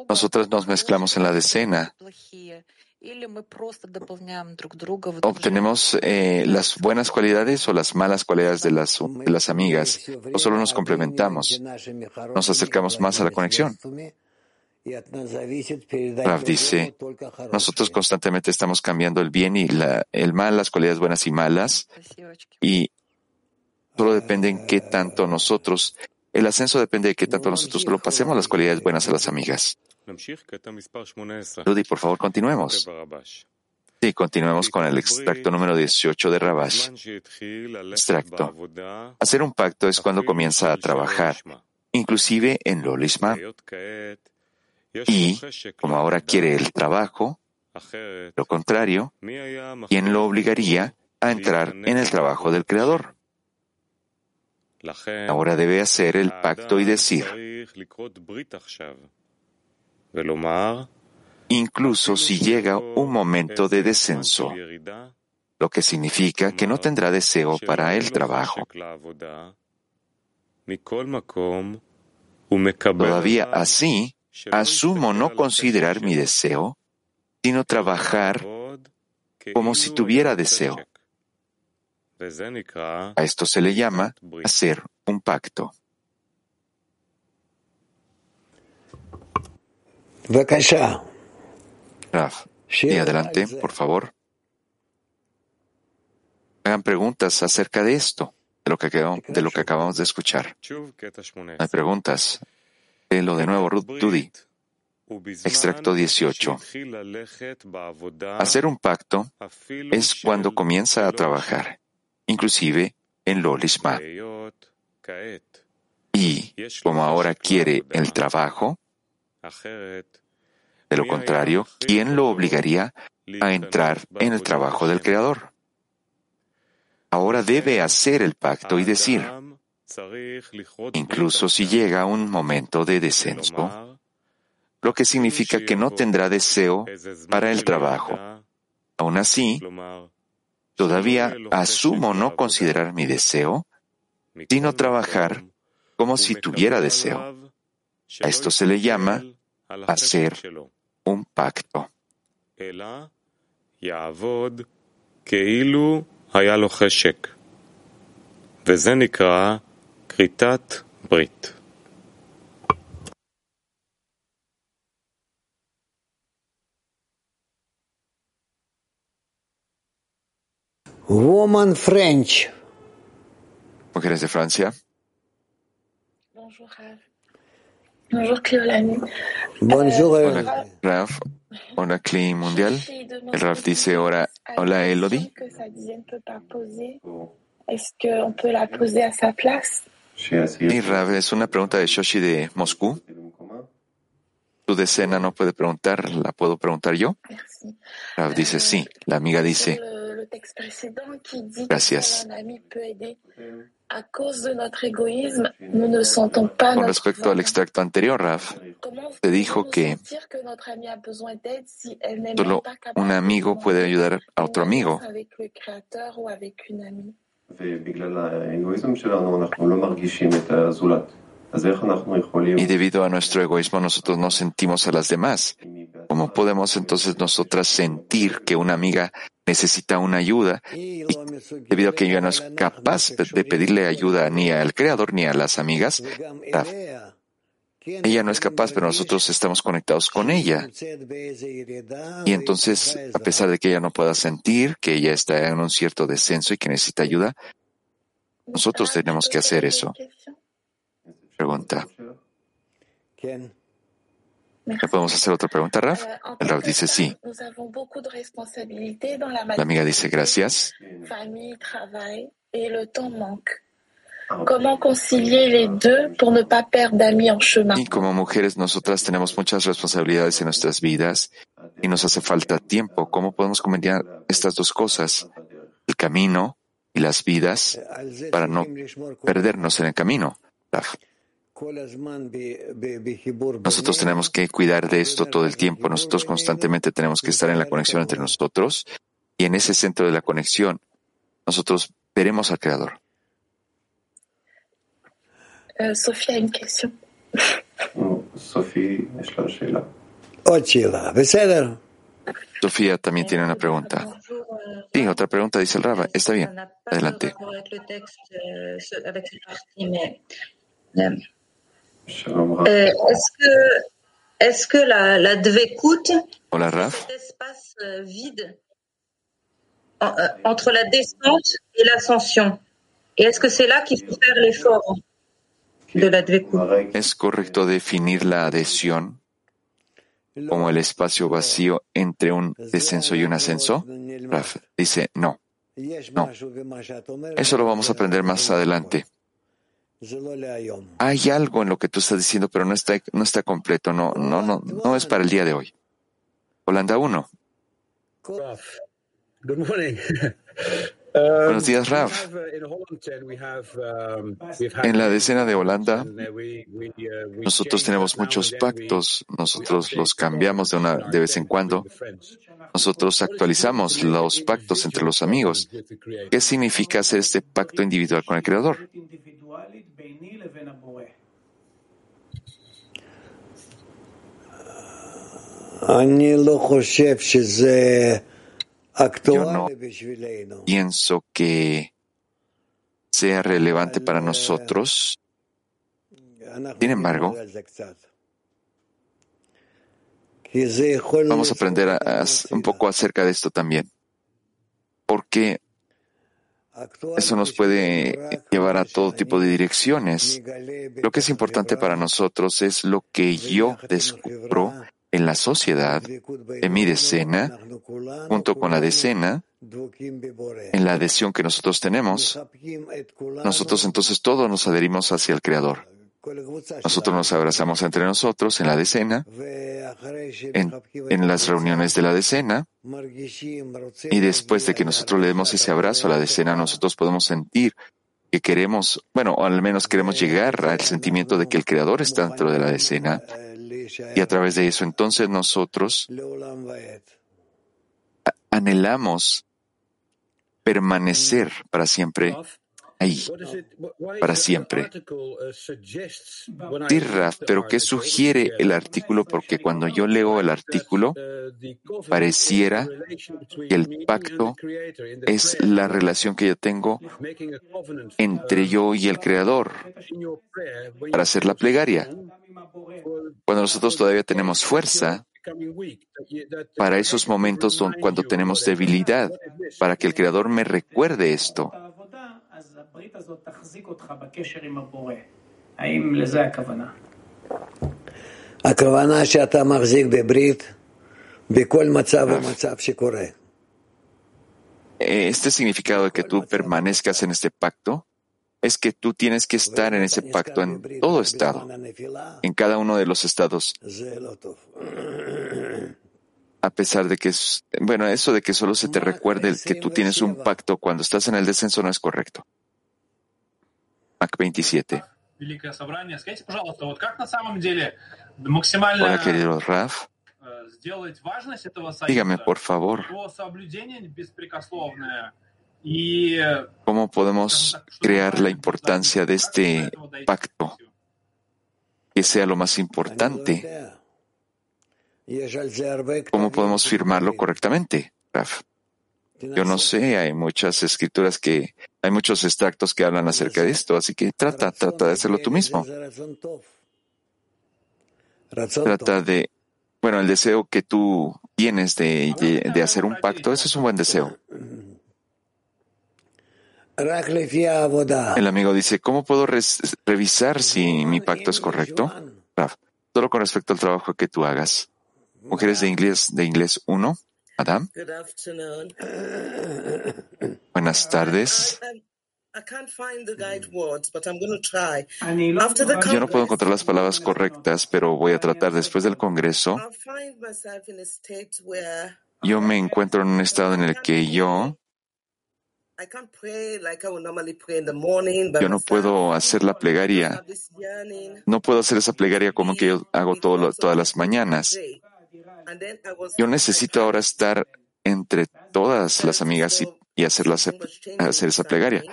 Nosotros nos mezclamos en la decena. ¿Obtenemos eh, las buenas cualidades o las malas cualidades de las, de las amigas? ¿O solo nos complementamos? ¿Nos acercamos más a la conexión? Rav dice, nosotros constantemente estamos cambiando el bien y el mal, las cualidades buenas y malas, y solo depende en qué tanto nosotros, el ascenso depende de qué tanto nosotros lo pasemos las cualidades buenas a las amigas. Rudy, por favor, continuemos. Sí, continuemos con el extracto número 18 de Rabash. Extracto. Hacer un pacto es cuando comienza a trabajar, inclusive en lo y, como ahora quiere el trabajo, lo contrario, ¿quién lo obligaría a entrar en el trabajo del Creador? Ahora debe hacer el pacto y decir, incluso si llega un momento de descenso, lo que significa que no tendrá deseo para el trabajo. Todavía así, asumo no considerar mi deseo, sino trabajar como si tuviera deseo. A esto se le llama hacer un pacto. Raf, y adelante, por favor. Hagan preguntas acerca de esto, de lo que, de lo que acabamos de escuchar. Hay preguntas. Lo de nuevo, Ruth Dudy. Extracto 18. Hacer un pacto es cuando comienza a trabajar, inclusive en lo lisma. Y como ahora quiere el trabajo, de lo contrario, ¿quién lo obligaría a entrar en el trabajo del Creador? Ahora debe hacer el pacto y decir, incluso si llega un momento de descenso, lo que significa que no tendrá deseo para el trabajo. Aún así, todavía asumo no considerar mi deseo, sino trabajar como si tuviera deseo. A esto se le llama hacer un pacto. כריתת ברית. Woman French. Mujeres de Francia. Bonjour, Rav. Bonjour, Cléolani. Bonjour, Hola, Raf. Hola, Cli Mundial. El Raf dice, hola, hola, Elodie. Y Rav, es una pregunta de Shoshi de Moscú. Tu no puede preguntar, ¿la puedo preguntar yo? Rav dice sí. La amiga dice, Gracias. Con respecto al extracto anterior, Raf, te dijo que solo un amigo puede ayudar a otro amigo. Y debido a nuestro egoísmo nosotros no sentimos a las demás. ¿Cómo podemos entonces nosotras sentir que una amiga necesita una ayuda y debido a que ella no es capaz de pedirle ayuda ni al creador ni a las amigas? Ella no es capaz, pero nosotros estamos conectados con ella. Y entonces, a pesar de que ella no pueda sentir que ella está en un cierto descenso y que necesita ayuda, nosotros tenemos que hacer eso. Pregunta. ¿Le podemos hacer otra pregunta, Raf? El Raf dice sí. La amiga dice gracias. Y como mujeres, nosotras tenemos muchas responsabilidades en nuestras vidas y nos hace falta tiempo. ¿Cómo podemos combinar estas dos cosas? El camino y las vidas para no perdernos en el camino. Nosotros tenemos que cuidar de esto todo el tiempo. Nosotros constantemente tenemos que estar en la conexión entre nosotros y en ese centro de la conexión nosotros veremos al Creador. Uh, Sofía, una cuestión. Sofía también tiene una pregunta. Sí, otra pregunta, dice el Raba. Está bien. Adelante. Euh, est-ce que, est-ce que la, la dvekout, Hola, Raf. cet espace euh, vide en, euh, entre la descente et l'ascension, et est-ce que c'est là qu'il faut faire l'effort de la dvekout ¿Es correcto definir la adhesión como el espacio vacío entre un descenso y un ascenso? Raf dice no. No. Eso lo vamos a aprender más adelante. Hay algo en lo que tú estás diciendo, pero no está, no está completo, no, no, no, no es para el día de hoy. Holanda 1. Buenos días, Raf. En la decena de Holanda, nosotros tenemos muchos pactos, nosotros los cambiamos de, una, de vez en cuando, nosotros actualizamos los pactos entre los amigos. ¿Qué significa hacer este pacto individual con el Creador? Yo no pienso que sea relevante para nosotros. Sin embargo, vamos a aprender un poco acerca de esto también, porque eso nos puede llevar a todo tipo de direcciones. Lo que es importante para nosotros es lo que yo descubro en la sociedad, en mi decena, junto con la decena, en la adhesión que nosotros tenemos, nosotros entonces todos nos adherimos hacia el Creador. Nosotros nos abrazamos entre nosotros en la decena, en, en, las reuniones de la decena, y después de que nosotros le demos ese abrazo a la decena, nosotros podemos sentir que queremos, bueno, o al menos queremos llegar al sentimiento de que el Creador está dentro de la decena, y a través de eso entonces nosotros anhelamos permanecer para siempre ahí, para siempre. Sí, Raf, pero ¿qué sugiere el artículo? Porque cuando yo leo el artículo, pareciera que el pacto es la relación que yo tengo entre yo y el Creador para hacer la plegaria. Cuando nosotros todavía tenemos fuerza, para esos momentos cuando tenemos debilidad, para que el Creador me recuerde esto. Este significado de que tú permanezcas en este pacto es que tú tienes que estar en ese pacto en todo estado, en cada uno de los estados. a pesar de que es, bueno, eso de que solo se te recuerde el que tú tienes un pacto cuando estás en el descenso no es correcto. Mac 27. Hola, querido Raf. Dígame, por favor, ¿cómo podemos crear la importancia de este pacto? Que sea lo más importante. ¿Cómo podemos firmarlo correctamente, Raf? Yo no sé, hay muchas escrituras que, hay muchos extractos que hablan acerca de esto, así que trata, trata de hacerlo tú mismo. Trata de, bueno, el deseo que tú tienes de, de, de hacer un pacto, ese es un buen deseo. El amigo dice, ¿cómo puedo revisar si mi pacto es correcto? Solo con respecto al trabajo que tú hagas. Mujeres de inglés, de inglés 1, Adam. Good afternoon. Buenas tardes. I can't find the right words, but I'm going to try. After the Yo no puedo encontrar las palabras correctas, pero voy a tratar después del Congreso. I find myself in a state where Yo me encuentro en un estado en el que yo, I can't pray like I would normally pray in the morning, but yo no puedo hacer la plegaria. this yearning, No puedo hacer esa plegaria como que yo hago todo todas las mañanas. Yo necesito ahora estar entre todas las amigas y, hacer esa plegaria.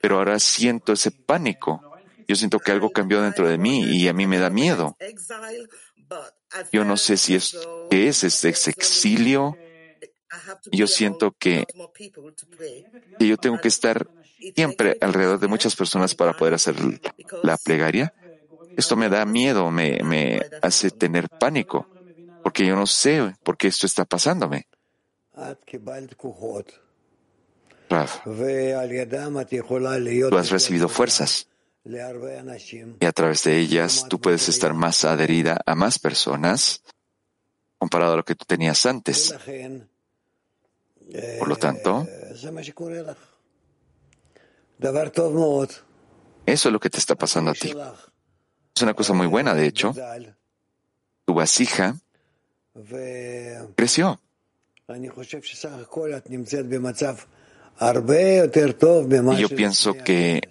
Pero ahora siento ese pánico. Yo siento que algo cambió dentro de mí y a mí me da miedo. Yo no sé si es, qué es este exilio. Yo siento que, que yo tengo que estar siempre alrededor de muchas personas para poder hacer la plegaria. Esto me da miedo, me hace tener pánico, porque yo no sé por qué esto está pasándome. Tú has recibido fuerzas. Y a través de ellas tú puedes estar más adherida a más personas comparado a lo que tú tenías antes. Por lo tanto, eso es lo que te está pasando a ti. Es una cosa muy buena, de hecho. Tu vasija creció. Y yo pienso que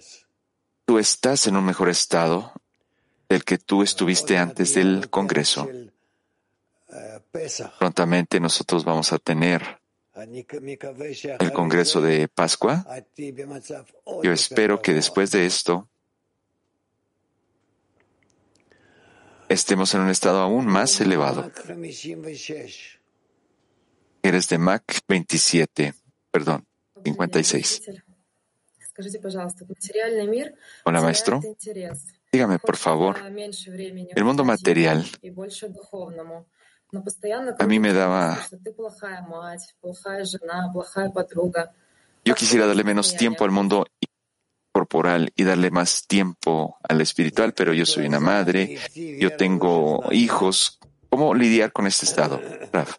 tú estás en un mejor estado del que tú estuviste antes del Congreso. Prontamente nosotros vamos a tener el Congreso de Pascua. Yo espero que después de esto estemos en un estado aún más elevado. Eres de Mac 27, perdón, 56. Hola, maestro. Dígame, por favor, el mundo material a mí me daba... Yo quisiera darle menos tiempo al mundo y darle más tiempo al espiritual, pero yo soy una madre, yo tengo hijos. ¿Cómo lidiar con este estado? Raf.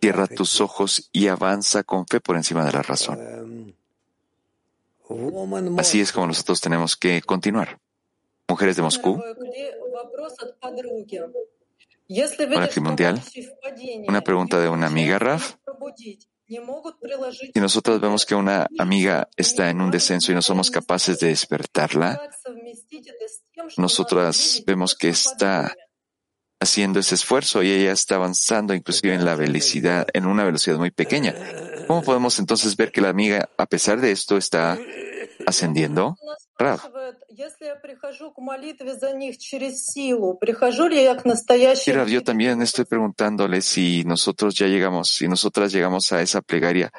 Cierra tus ojos y avanza con fe por encima de la razón. Así es como nosotros tenemos que continuar. Mujeres de Moscú. Hola, Mundial. Una pregunta de una amiga, Raf. Y nosotros vemos que una amiga está en un descenso y no somos capaces de despertarla. Nosotras vemos que está haciendo ese esfuerzo y ella está avanzando inclusive en la velocidad, en una velocidad muy pequeña. ¿Cómo podemos entonces ver que la amiga, a pesar de esto, está ascendiendo? Raf, спрашивает, если я прихожу к молитве за них через силу, прихожу ли я к настоящей y Raf, yo también estoy preguntándole si nosotros ya llegamos, si nosotras llegamos a esa plegaria,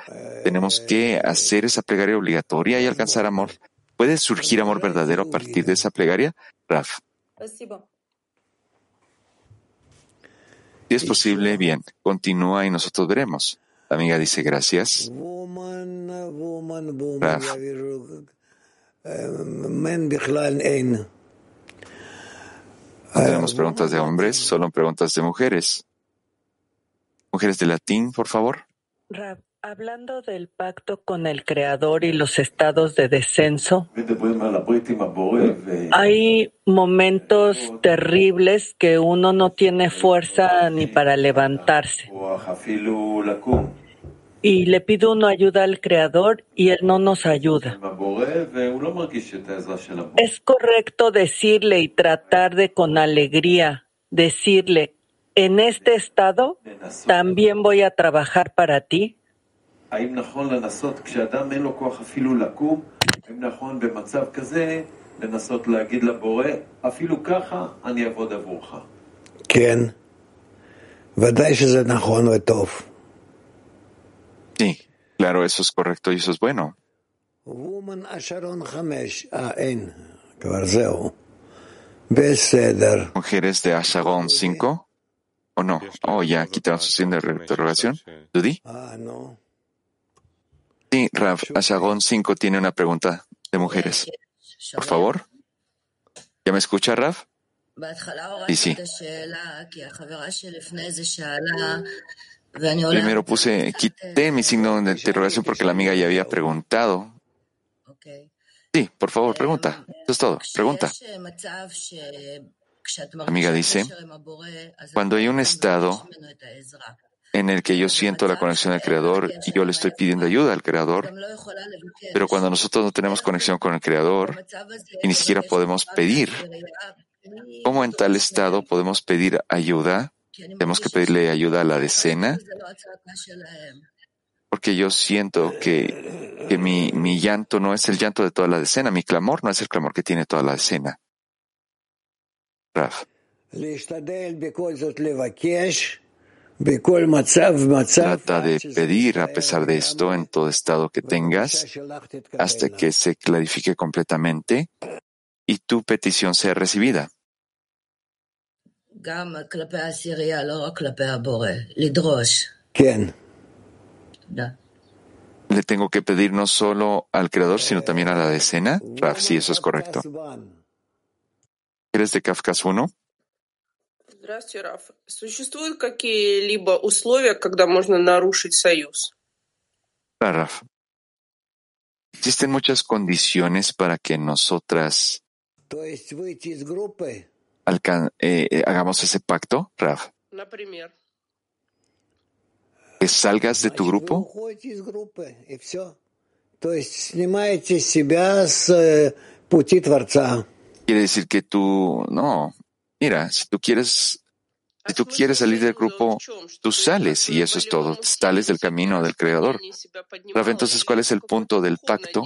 tenemos que hacer esa plegaria obligatoria y alcanzar amor. ¿Puede surgir amor verdadero a partir de esa plegaria? Raf, Спасибо. si es posible, bien, continúa y nosotros veremos. La amiga dice gracias. Raf, no tenemos preguntas de hombres, solo preguntas de mujeres. Mujeres de latín, por favor. Rab, Hablando del pacto con el Creador y los estados de descenso, hay momentos terribles que uno no tiene fuerza ni para levantarse y le pido una ayuda al Creador y Él no nos ayuda. Es correcto decirle y tratar de con alegría, decirle, en este estado también voy a trabajar para ti. ¿Quién? Sí, claro, eso es correcto y eso es bueno. Mujeres de Ashagón 5, o no, oh ya, quitaron su signo de interrogación. ¿Dudy? Sí, Rav, Ashagón 5 tiene una pregunta de mujeres. Por favor. ¿Ya me escucha, Rav? Sí, sí. Primero puse, quité mi signo de interrogación porque la amiga ya había preguntado. Sí, por favor, pregunta. Eso es todo. Pregunta. La amiga dice, cuando hay un estado en el que yo siento la conexión al Creador y yo le estoy pidiendo ayuda al Creador, pero cuando nosotros no tenemos conexión con el Creador y ni siquiera podemos pedir, ¿cómo en tal estado podemos pedir ayuda? Tenemos que pedirle ayuda a la decena, porque yo siento que, que mi, mi llanto no es el llanto de toda la decena, mi clamor no es el clamor que tiene toda la decena. Raf. Trata de pedir a pesar de esto en todo estado que tengas hasta que se clarifique completamente y tu petición sea recibida. כן. Le tengo que pedir no solo al Creador, sino también a la decena. Raf, sí, eso es correcto. ¿Eres de Kafkas 1? Здравствуйте, Раф. Существуют какие-либо условия, когда можно нарушить союз? Claro, Raf. Existen muchas condiciones para que nosotras То есть выйти из группы, alcan- Eh, eh, hagamos ese pacto, Raf? Que salgas de tu grupo. Quiere decir que tú, no, mira, si tú quieres si tú quieres salir del grupo, tú sales y eso es todo. Sales del camino del Creador. Rafa, entonces, ¿cuál es el punto del pacto?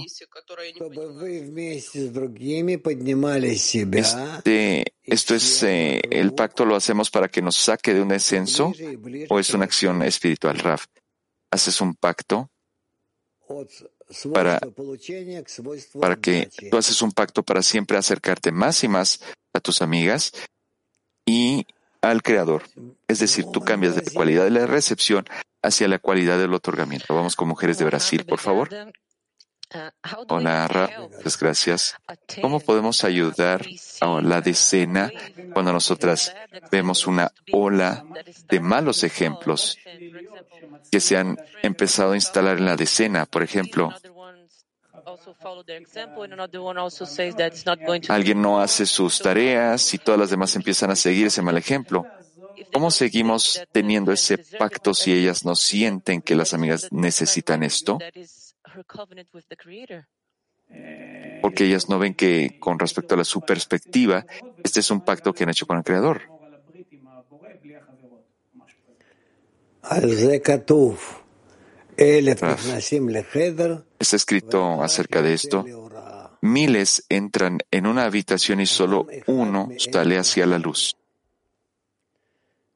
Este, esto es, eh, el pacto lo hacemos para que nos saque de un descenso o es una acción espiritual, Raf. Haces un pacto para, para que tú haces un pacto para siempre acercarte más y más a tus amigas y al Creador. Es decir, tú cambias de la cualidad de la recepción hacia la cualidad del otorgamiento. Vamos con mujeres de Brasil, por favor. Hola, Ra. Muchas gracias. ¿Cómo podemos ayudar a la decena cuando nosotras vemos una ola de malos ejemplos que se han empezado a instalar en la decena? Por ejemplo, alguien no hace sus tareas y todas las demás empiezan a seguir ese mal ejemplo. ¿Cómo seguimos teniendo ese pacto si ellas no sienten que las amigas necesitan esto? Porque ellas no ven que con respecto a la su perspectiva, este es un pacto que han hecho con el Creador. Ah, Está escrito acerca de esto. Miles entran en una habitación y solo uno sale hacia la luz.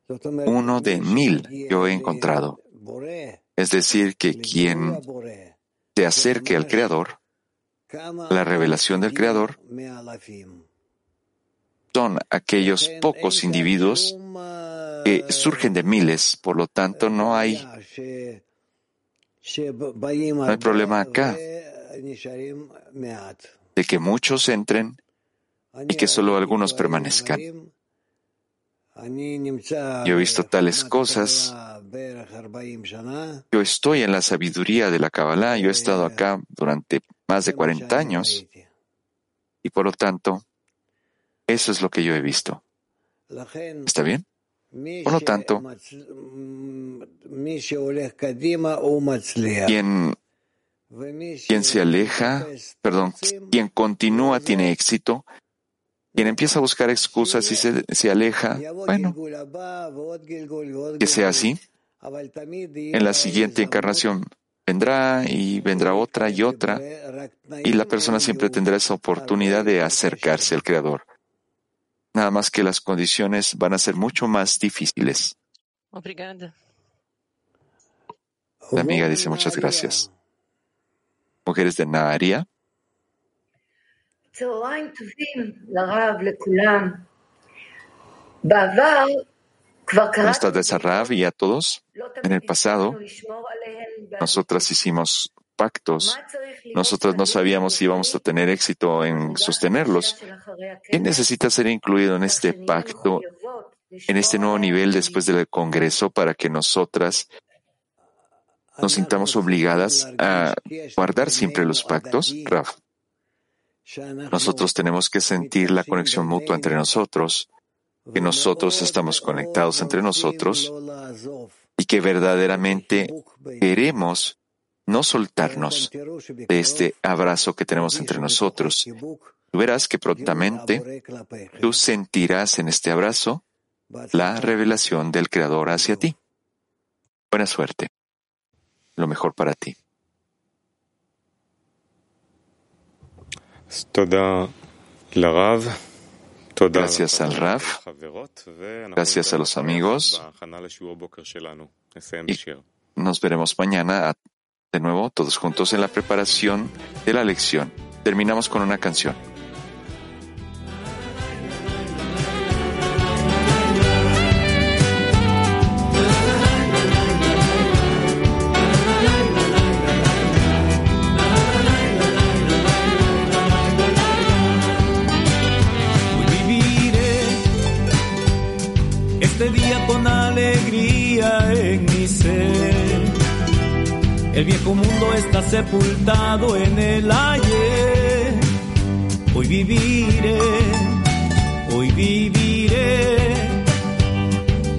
Uno de mil yo he encontrado. Es decir, que quien se acerque al Creador, la revelación del Creador, son aquellos pocos individuos que surgen de miles, por lo tanto no hay no hay problema acá de que muchos entren y que solo algunos permanezcan. Yo he visto tales cosas. Yo estoy en la sabiduría de la Kabbalah. Yo he estado acá durante más de 40 años. Y por lo tanto, eso es lo que yo he visto. ¿Está bien? Por lo tanto, quien, quien se aleja, perdón, quien continúa tiene éxito, quien empieza a buscar excusas y se, se aleja, bueno, que sea así. En la siguiente encarnación vendrá y vendrá otra y otra, y la persona siempre tendrá esa oportunidad de acercarse al Creador. Nada más que las condiciones van a ser mucho más difíciles. La amiga dice muchas gracias. Mujeres de Naharia. Buenas tardes a Rav y a todos. En el pasado, nosotras hicimos pactos. Nosotras no sabíamos si íbamos a tener éxito en sostenerlos. ¿Quién necesita ser incluido en este pacto, en este nuevo nivel después del Congreso para que nosotras nos sintamos obligadas a guardar siempre los pactos? Rav. Nosotros tenemos que sentir la conexión mutua entre nosotros, que nosotros estamos conectados entre nosotros y que verdaderamente queremos no soltarnos de este abrazo que tenemos entre nosotros. Tú verás que prontamente tú sentirás en este abrazo la revelación del Creador hacia ti. Buena suerte. Lo mejor para ti. Gracias al Rav, gracias a los amigos. Y nos veremos mañana de nuevo todos juntos en la preparación de la lección. Terminamos con una canción. Está sepultado en el ayer. Hoy viviré, hoy viviré,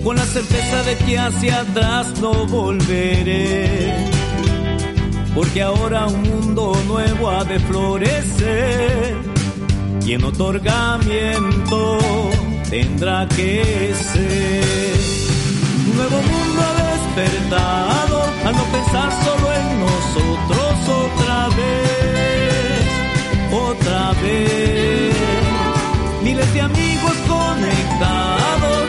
con la certeza de que hacia atrás no volveré. Porque ahora un mundo nuevo ha de florecer y en otorgamiento tendrá que ser. Un nuevo mundo ha despertado al no pensar solo en nosotros otra vez, otra vez. Miles de amigos conectados,